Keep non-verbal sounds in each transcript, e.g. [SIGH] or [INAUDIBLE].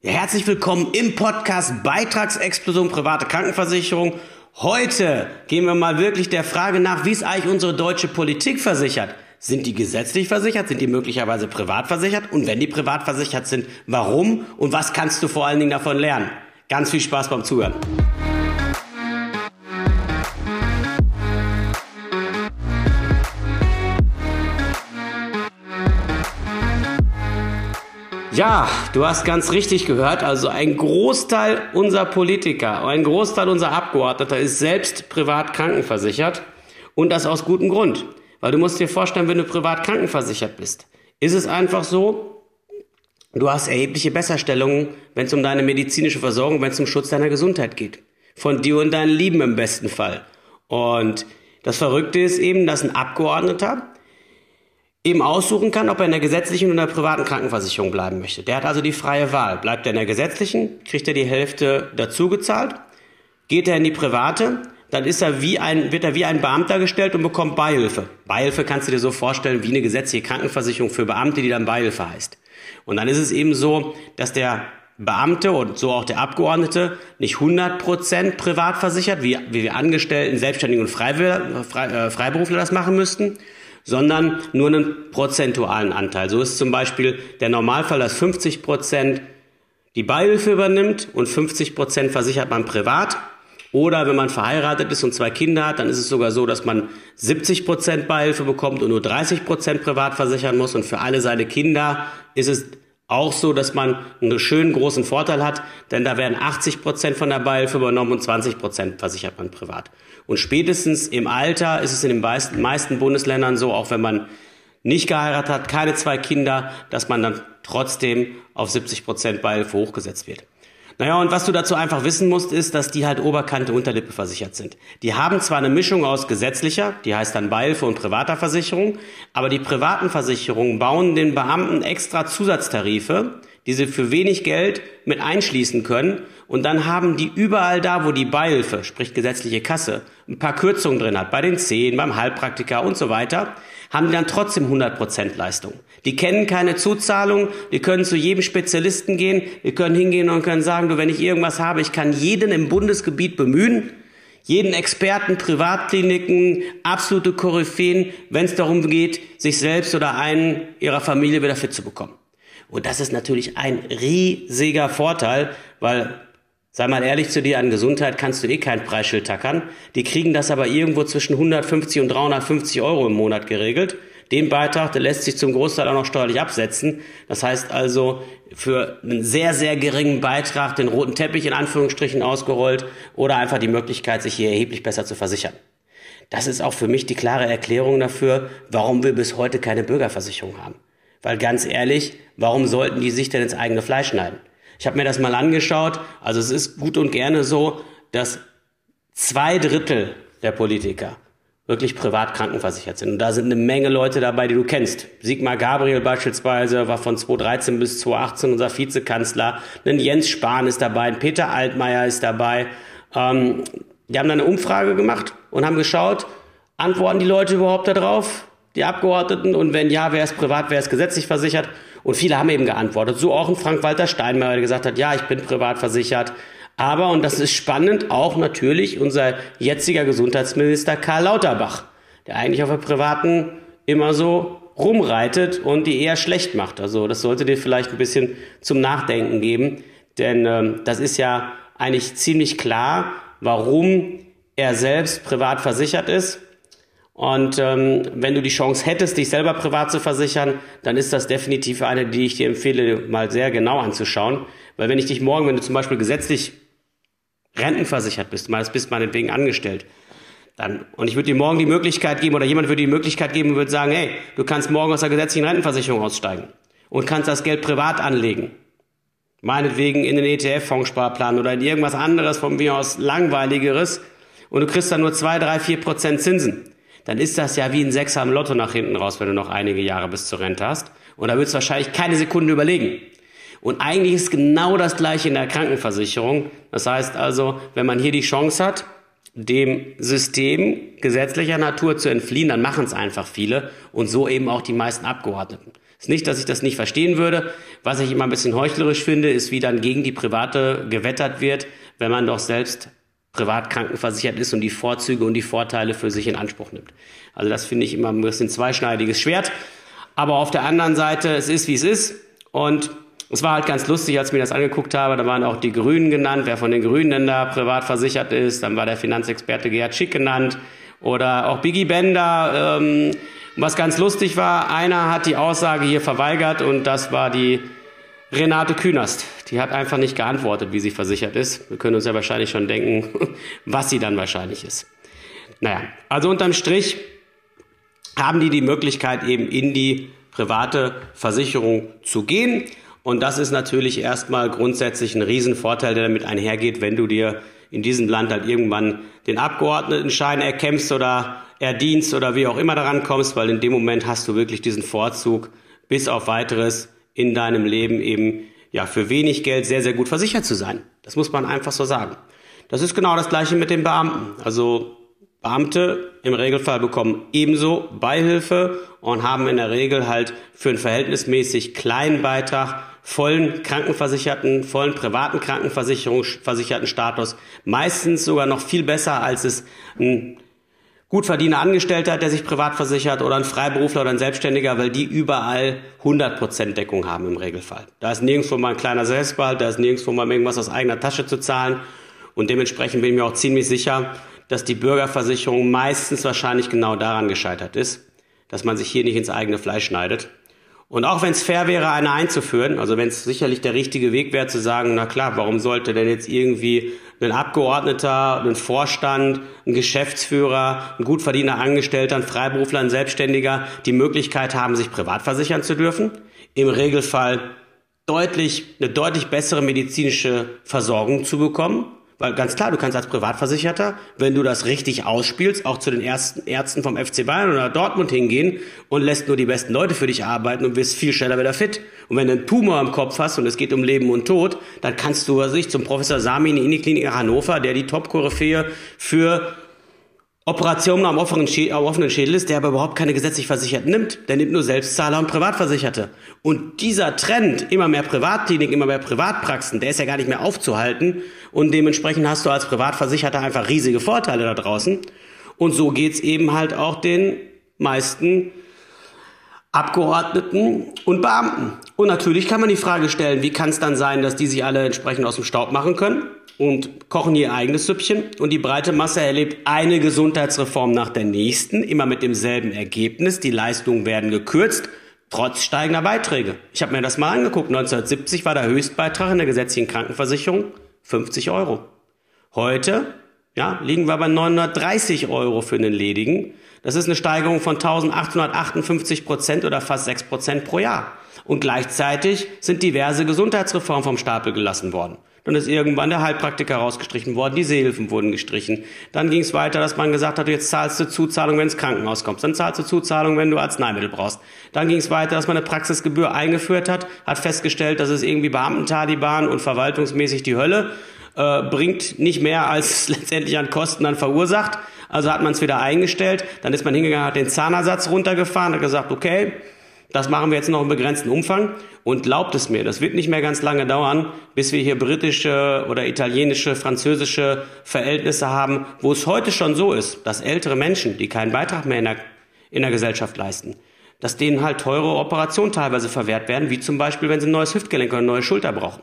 Ja, herzlich willkommen im Podcast Beitragsexplosion private Krankenversicherung. Heute gehen wir mal wirklich der Frage nach, wie ist eigentlich unsere deutsche Politik versichert? Sind die gesetzlich versichert? Sind die möglicherweise privat versichert? Und wenn die privat versichert sind, warum? Und was kannst du vor allen Dingen davon lernen? Ganz viel Spaß beim Zuhören. Ja, du hast ganz richtig gehört. Also ein Großteil unserer Politiker, ein Großteil unserer Abgeordneter ist selbst privat krankenversichert. Und das aus gutem Grund. Weil du musst dir vorstellen, wenn du privat krankenversichert bist, ist es einfach so, du hast erhebliche Besserstellungen, wenn es um deine medizinische Versorgung, wenn es um Schutz deiner Gesundheit geht. Von dir und deinen Lieben im besten Fall. Und das Verrückte ist eben, dass ein Abgeordneter eben aussuchen kann, ob er in der gesetzlichen oder in der privaten Krankenversicherung bleiben möchte. Der hat also die freie Wahl. Bleibt er in der gesetzlichen, kriegt er die Hälfte dazu gezahlt. Geht er in die private, dann ist er wie ein, wird er wie ein Beamter gestellt und bekommt Beihilfe. Beihilfe kannst du dir so vorstellen wie eine gesetzliche Krankenversicherung für Beamte, die dann Beihilfe heißt. Und dann ist es eben so, dass der Beamte und so auch der Abgeordnete nicht 100% privat versichert, wie, wie wir Angestellten, Selbstständigen und äh, Freiberufler das machen müssten, sondern nur einen prozentualen Anteil. So ist zum Beispiel der Normalfall, dass 50 Prozent die Beihilfe übernimmt und 50 Prozent versichert man privat. Oder wenn man verheiratet ist und zwei Kinder hat, dann ist es sogar so, dass man 70 Prozent Beihilfe bekommt und nur 30 Prozent privat versichern muss. Und für alle seine Kinder ist es auch so, dass man einen schönen großen Vorteil hat, denn da werden 80 Prozent von der Beihilfe übernommen und 20 Prozent versichert man privat. Und spätestens im Alter ist es in den meisten Bundesländern so, auch wenn man nicht geheiratet hat, keine zwei Kinder, dass man dann trotzdem auf 70 Prozent Beihilfe hochgesetzt wird. Naja, und was du dazu einfach wissen musst, ist, dass die halt Oberkante, Unterlippe versichert sind. Die haben zwar eine Mischung aus gesetzlicher, die heißt dann Beihilfe und privater Versicherung, aber die privaten Versicherungen bauen den Beamten extra Zusatztarife, die sie für wenig Geld mit einschließen können. Und dann haben die überall da, wo die Beihilfe, sprich gesetzliche Kasse, ein paar Kürzungen drin hat, bei den Zehen, beim Heilpraktiker und so weiter, haben die dann trotzdem 100% Leistung. Die kennen keine Zuzahlung, die können zu jedem Spezialisten gehen, die können hingehen und können sagen, du, wenn ich irgendwas habe, ich kann jeden im Bundesgebiet bemühen, jeden Experten, Privatkliniken, absolute Koryphäen, wenn es darum geht, sich selbst oder einen ihrer Familie wieder fit zu bekommen. Und das ist natürlich ein riesiger Vorteil, weil Sei mal ehrlich zu dir, an Gesundheit kannst du eh kein Preisschild tackern. Die kriegen das aber irgendwo zwischen 150 und 350 Euro im Monat geregelt. Den Beitrag, der lässt sich zum Großteil auch noch steuerlich absetzen. Das heißt also, für einen sehr, sehr geringen Beitrag den roten Teppich in Anführungsstrichen ausgerollt oder einfach die Möglichkeit, sich hier erheblich besser zu versichern. Das ist auch für mich die klare Erklärung dafür, warum wir bis heute keine Bürgerversicherung haben. Weil ganz ehrlich, warum sollten die sich denn ins eigene Fleisch schneiden? Ich habe mir das mal angeschaut. Also es ist gut und gerne so, dass zwei Drittel der Politiker wirklich privat krankenversichert sind. Und da sind eine Menge Leute dabei, die du kennst. Sigmar Gabriel beispielsweise war von 2013 bis 2018 unser Vizekanzler. Ein Jens Spahn ist dabei, ein Peter Altmaier ist dabei. Ähm, die haben dann eine Umfrage gemacht und haben geschaut, antworten die Leute überhaupt darauf, die Abgeordneten? Und wenn ja, wer ist privat, wer ist gesetzlich versichert? Und viele haben eben geantwortet. So auch ein Frank-Walter Steinmeier, der gesagt hat, ja, ich bin privat versichert. Aber, und das ist spannend, auch natürlich unser jetziger Gesundheitsminister Karl Lauterbach, der eigentlich auf der privaten immer so rumreitet und die eher schlecht macht. Also das sollte dir vielleicht ein bisschen zum Nachdenken geben, denn ähm, das ist ja eigentlich ziemlich klar, warum er selbst privat versichert ist und ähm, wenn du die Chance hättest, dich selber privat zu versichern, dann ist das definitiv eine, die ich dir empfehle, mal sehr genau anzuschauen. Weil wenn ich dich morgen, wenn du zum Beispiel gesetzlich rentenversichert bist, mal bist meinetwegen angestellt, dann, und ich würde dir morgen die Möglichkeit geben, oder jemand würde die Möglichkeit geben und würde sagen, hey, du kannst morgen aus der gesetzlichen Rentenversicherung aussteigen und kannst das Geld privat anlegen. Meinetwegen in den ETF-Fondssparplan oder in irgendwas anderes von mir aus langweiligeres und du kriegst dann nur zwei, drei, vier Prozent Zinsen dann ist das ja wie ein Sechser am Lotto nach hinten raus, wenn du noch einige Jahre bis zur Rente hast. Und da würdest du wahrscheinlich keine Sekunde überlegen. Und eigentlich ist genau das gleiche in der Krankenversicherung. Das heißt also, wenn man hier die Chance hat, dem System gesetzlicher Natur zu entfliehen, dann machen es einfach viele und so eben auch die meisten Abgeordneten. Ist nicht, dass ich das nicht verstehen würde. Was ich immer ein bisschen heuchlerisch finde, ist, wie dann gegen die Private gewettert wird, wenn man doch selbst privat krankenversichert ist und die Vorzüge und die Vorteile für sich in Anspruch nimmt. Also das finde ich immer ein bisschen zweischneidiges Schwert. Aber auf der anderen Seite, es ist, wie es ist. Und es war halt ganz lustig, als ich mir das angeguckt habe. Da waren auch die Grünen genannt, wer von den Grünen denn da privat versichert ist. Dann war der Finanzexperte Gerhard Schick genannt. Oder auch Biggie Bender. Ähm, was ganz lustig war, einer hat die Aussage hier verweigert und das war die Renate Künast. Die hat einfach nicht geantwortet, wie sie versichert ist. Wir können uns ja wahrscheinlich schon denken, [LAUGHS] was sie dann wahrscheinlich ist. Naja, also unterm Strich haben die die Möglichkeit eben in die private Versicherung zu gehen. Und das ist natürlich erstmal grundsätzlich ein Riesenvorteil, der damit einhergeht, wenn du dir in diesem Land halt irgendwann den Abgeordnetenschein erkämpfst oder erdienst oder wie auch immer daran kommst, weil in dem Moment hast du wirklich diesen Vorzug, bis auf weiteres in deinem Leben eben ja für wenig Geld sehr, sehr gut versichert zu sein. Das muss man einfach so sagen. Das ist genau das gleiche mit den Beamten. Also Beamte im Regelfall bekommen ebenso Beihilfe und haben in der Regel halt für einen verhältnismäßig kleinen Beitrag vollen krankenversicherten, vollen privaten Krankenversicherungsversicherten Status. Meistens sogar noch viel besser, als es ein gut verdiener Angestellter, der sich privat versichert oder ein Freiberufler oder ein Selbstständiger, weil die überall 100% Deckung haben im Regelfall. Da ist nirgendwo mal ein kleiner Selbstbehalt, da ist nirgendwo mal irgendwas aus eigener Tasche zu zahlen und dementsprechend bin ich mir auch ziemlich sicher, dass die Bürgerversicherung meistens wahrscheinlich genau daran gescheitert ist, dass man sich hier nicht ins eigene Fleisch schneidet und auch wenn es fair wäre, eine einzuführen, also wenn es sicherlich der richtige Weg wäre zu sagen, na klar, warum sollte denn jetzt irgendwie ein Abgeordneter, ein Vorstand, ein Geschäftsführer, ein gut verdienter Angestellter, ein Freiberufler, ein Selbstständiger die Möglichkeit haben, sich privat versichern zu dürfen? Im Regelfall deutlich, eine deutlich bessere medizinische Versorgung zu bekommen weil ganz klar, du kannst als Privatversicherter, wenn du das richtig ausspielst, auch zu den ersten Ärzten vom FC Bayern oder Dortmund hingehen und lässt nur die besten Leute für dich arbeiten und wirst viel schneller wieder fit. Und wenn du einen Tumor im Kopf hast und es geht um Leben und Tod, dann kannst du, also ich, zum Professor Sami in die Klinik Hannover, der die Top-Koryphäe für Operationen am offenen, am offenen Schädel ist, der aber überhaupt keine gesetzlich Versicherten nimmt. Der nimmt nur Selbstzahler und Privatversicherte. Und dieser Trend, immer mehr Privatkliniken, immer mehr Privatpraxen, der ist ja gar nicht mehr aufzuhalten. Und dementsprechend hast du als Privatversicherter einfach riesige Vorteile da draußen. Und so geht's eben halt auch den meisten Abgeordneten und Beamten. Und natürlich kann man die Frage stellen, wie kann es dann sein, dass die sich alle entsprechend aus dem Staub machen können? Und kochen ihr eigenes Süppchen. Und die breite Masse erlebt eine Gesundheitsreform nach der nächsten, immer mit demselben Ergebnis. Die Leistungen werden gekürzt, trotz steigender Beiträge. Ich habe mir das mal angeguckt. 1970 war der Höchstbeitrag in der gesetzlichen Krankenversicherung 50 Euro. Heute ja, liegen wir bei 930 Euro für einen Ledigen. Das ist eine Steigerung von 1858 Prozent oder fast 6 Prozent pro Jahr. Und gleichzeitig sind diverse Gesundheitsreformen vom Stapel gelassen worden. Dann ist irgendwann der Heilpraktiker rausgestrichen worden, die Seehilfen wurden gestrichen. Dann ging es weiter, dass man gesagt hat, jetzt zahlst du Zuzahlung, wenn ins Krankenhaus kommst. Dann zahlst du Zuzahlung, wenn du Arzneimittel brauchst. Dann ging es weiter, dass man eine Praxisgebühr eingeführt hat, hat festgestellt, dass es irgendwie Beamten-Taliban und verwaltungsmäßig die Hölle äh, bringt nicht mehr als [LAUGHS] letztendlich an Kosten dann verursacht. Also hat man es wieder eingestellt. Dann ist man hingegangen, hat den Zahnersatz runtergefahren, hat gesagt, okay, das machen wir jetzt noch im begrenzten Umfang. Und glaubt es mir, das wird nicht mehr ganz lange dauern, bis wir hier britische oder italienische, französische Verhältnisse haben, wo es heute schon so ist, dass ältere Menschen, die keinen Beitrag mehr in der, in der Gesellschaft leisten, dass denen halt teure Operationen teilweise verwehrt werden, wie zum Beispiel, wenn sie ein neues Hüftgelenk oder eine neue Schulter brauchen.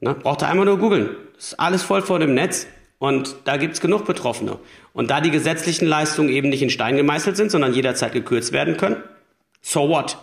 Ne? Braucht ihr einmal nur googeln. Ist alles voll vor dem Netz. Und da gibt's genug Betroffene. Und da die gesetzlichen Leistungen eben nicht in Stein gemeißelt sind, sondern jederzeit gekürzt werden können, so what?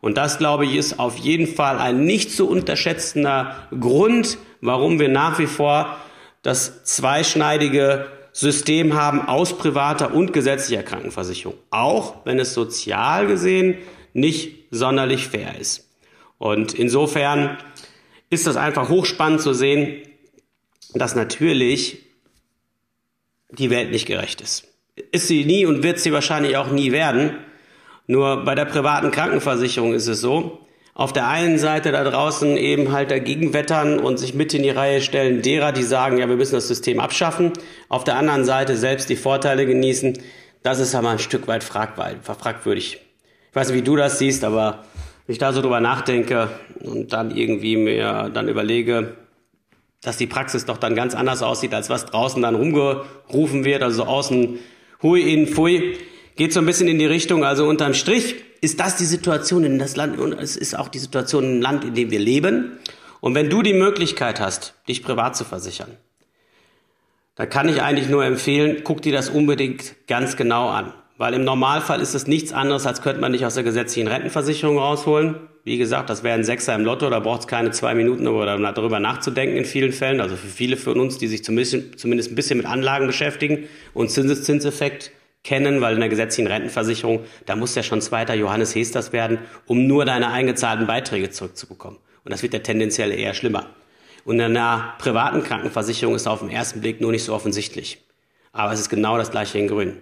Und das, glaube ich, ist auf jeden Fall ein nicht zu unterschätzender Grund, warum wir nach wie vor das zweischneidige System haben aus privater und gesetzlicher Krankenversicherung. Auch wenn es sozial gesehen nicht sonderlich fair ist. Und insofern ist das einfach hochspannend zu sehen, dass natürlich die Welt nicht gerecht ist. Ist sie nie und wird sie wahrscheinlich auch nie werden. Nur bei der privaten Krankenversicherung ist es so, auf der einen Seite da draußen eben halt dagegen wettern und sich mit in die Reihe stellen derer, die sagen, ja, wir müssen das System abschaffen. Auf der anderen Seite selbst die Vorteile genießen. Das ist aber ein Stück weit fragwürdig. Ich weiß nicht, wie du das siehst, aber Wenn ich da so drüber nachdenke und dann irgendwie mir dann überlege, dass die Praxis doch dann ganz anders aussieht, als was draußen dann rumgerufen wird, also so außen hui in fui, geht so ein bisschen in die Richtung, also unterm Strich ist das die Situation in das Land und es ist auch die Situation im Land, in dem wir leben. Und wenn du die Möglichkeit hast, dich privat zu versichern, dann kann ich eigentlich nur empfehlen, guck dir das unbedingt ganz genau an. Weil im Normalfall ist es nichts anderes, als könnte man nicht aus der gesetzlichen Rentenversicherung rausholen. Wie gesagt, das wäre ein Sechser im Lotto, da braucht es keine zwei Minuten, darüber nachzudenken in vielen Fällen. Also für viele von uns, die sich zumindest, zumindest ein bisschen mit Anlagen beschäftigen und Zinseszinseffekt kennen, weil in der gesetzlichen Rentenversicherung, da muss ja schon zweiter Johannes Hesters werden, um nur deine eingezahlten Beiträge zurückzubekommen. Und das wird ja tendenziell eher schlimmer. Und in einer privaten Krankenversicherung ist auf den ersten Blick nur nicht so offensichtlich. Aber es ist genau das gleiche in Grün.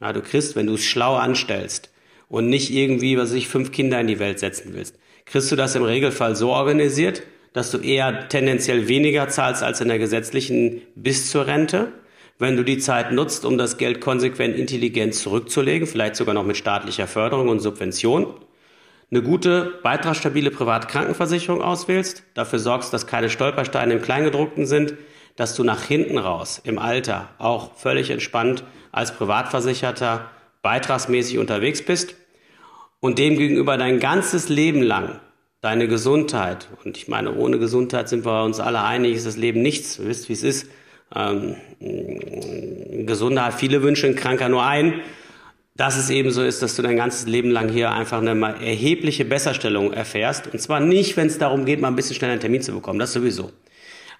Ja, du kriegst, wenn du es schlau anstellst und nicht irgendwie, was ich, fünf Kinder in die Welt setzen willst, kriegst du das im Regelfall so organisiert, dass du eher tendenziell weniger zahlst als in der gesetzlichen bis zur Rente. Wenn du die Zeit nutzt, um das Geld konsequent intelligent zurückzulegen, vielleicht sogar noch mit staatlicher Förderung und Subvention, eine gute, beitragsstabile private Krankenversicherung auswählst, dafür sorgst, dass keine Stolpersteine im Kleingedruckten sind, dass du nach hinten raus im Alter auch völlig entspannt als Privatversicherter beitragsmäßig unterwegs bist und demgegenüber dein ganzes Leben lang deine Gesundheit, und ich meine, ohne Gesundheit sind wir uns alle einig, ist das Leben nichts, ihr wisst, wie es ist. Ähm, ein Gesunder hat viele Wünsche, ein Kranker nur einen. Dass es eben so ist, dass du dein ganzes Leben lang hier einfach eine erhebliche Besserstellung erfährst. Und zwar nicht, wenn es darum geht, mal ein bisschen schneller einen Termin zu bekommen, das sowieso.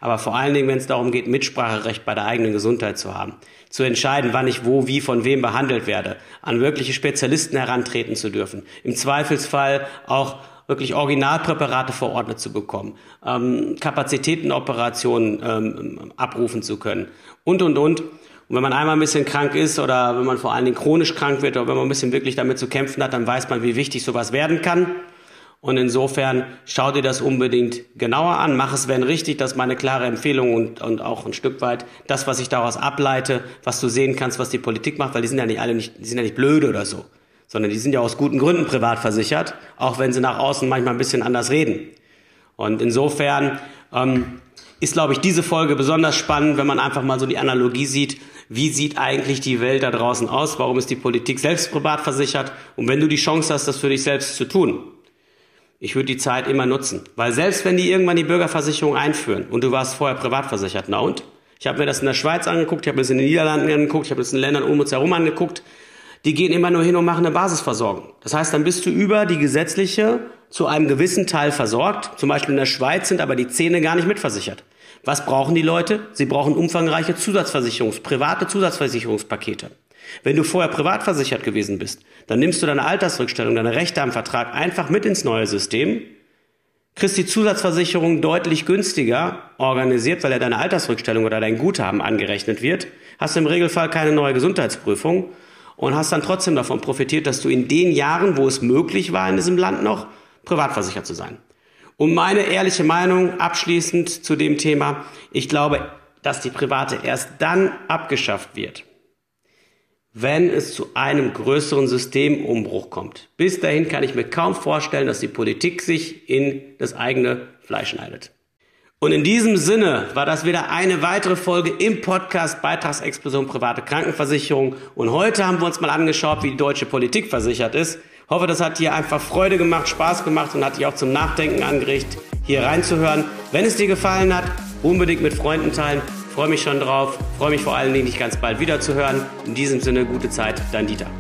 Aber vor allen Dingen, wenn es darum geht, Mitspracherecht bei der eigenen Gesundheit zu haben, zu entscheiden, wann ich wo, wie, von wem behandelt werde, an wirkliche Spezialisten herantreten zu dürfen, im Zweifelsfall auch wirklich Originalpräparate verordnet zu bekommen, ähm, Kapazitätenoperationen ähm, abrufen zu können und, und, und. Und wenn man einmal ein bisschen krank ist oder wenn man vor allen Dingen chronisch krank wird oder wenn man ein bisschen wirklich damit zu kämpfen hat, dann weiß man, wie wichtig sowas werden kann. Und insofern schau dir das unbedingt genauer an. Mach es, wenn richtig, das ist meine klare Empfehlung und, und auch ein Stück weit das, was ich daraus ableite, was du sehen kannst, was die Politik macht, weil die sind ja nicht alle nicht, die sind ja nicht blöde oder so, sondern die sind ja aus guten Gründen privat versichert, auch wenn sie nach außen manchmal ein bisschen anders reden. Und insofern ähm, ist, glaube ich, diese Folge besonders spannend, wenn man einfach mal so die Analogie sieht, wie sieht eigentlich die Welt da draußen aus, warum ist die Politik selbst privat versichert und wenn du die Chance hast, das für dich selbst zu tun, ich würde die Zeit immer nutzen. Weil selbst wenn die irgendwann die Bürgerversicherung einführen und du warst vorher privat versichert, na und? Ich habe mir das in der Schweiz angeguckt, ich habe mir das in den Niederlanden angeguckt, ich habe das in Ländern um uns herum angeguckt. Die gehen immer nur hin und machen eine Basisversorgung. Das heißt, dann bist du über die gesetzliche zu einem gewissen Teil versorgt. Zum Beispiel in der Schweiz sind aber die Zähne gar nicht mitversichert. Was brauchen die Leute? Sie brauchen umfangreiche Zusatzversicherungs-, private Zusatzversicherungspakete. Wenn du vorher privat versichert gewesen bist, dann nimmst du deine Altersrückstellung, deine Rechte am Vertrag einfach mit ins neue System, kriegst die Zusatzversicherung deutlich günstiger organisiert, weil ja deine Altersrückstellung oder dein Guthaben angerechnet wird, hast du im Regelfall keine neue Gesundheitsprüfung und hast dann trotzdem davon profitiert, dass du in den Jahren, wo es möglich war in diesem Land noch, privat versichert zu sein. Und meine ehrliche Meinung abschließend zu dem Thema, ich glaube, dass die private erst dann abgeschafft wird, wenn es zu einem größeren Systemumbruch kommt. Bis dahin kann ich mir kaum vorstellen, dass die Politik sich in das eigene Fleisch schneidet. Und in diesem Sinne war das wieder eine weitere Folge im Podcast Beitragsexplosion private Krankenversicherung. Und heute haben wir uns mal angeschaut, wie die deutsche Politik versichert ist. Hoffe, das hat dir einfach Freude gemacht, Spaß gemacht und hat dich auch zum Nachdenken angeregt, hier reinzuhören. Wenn es dir gefallen hat, unbedingt mit Freunden teilen. Freue mich schon drauf. Freue mich vor allen Dingen, dich ganz bald wiederzuhören. In diesem Sinne, gute Zeit, dein Dieter.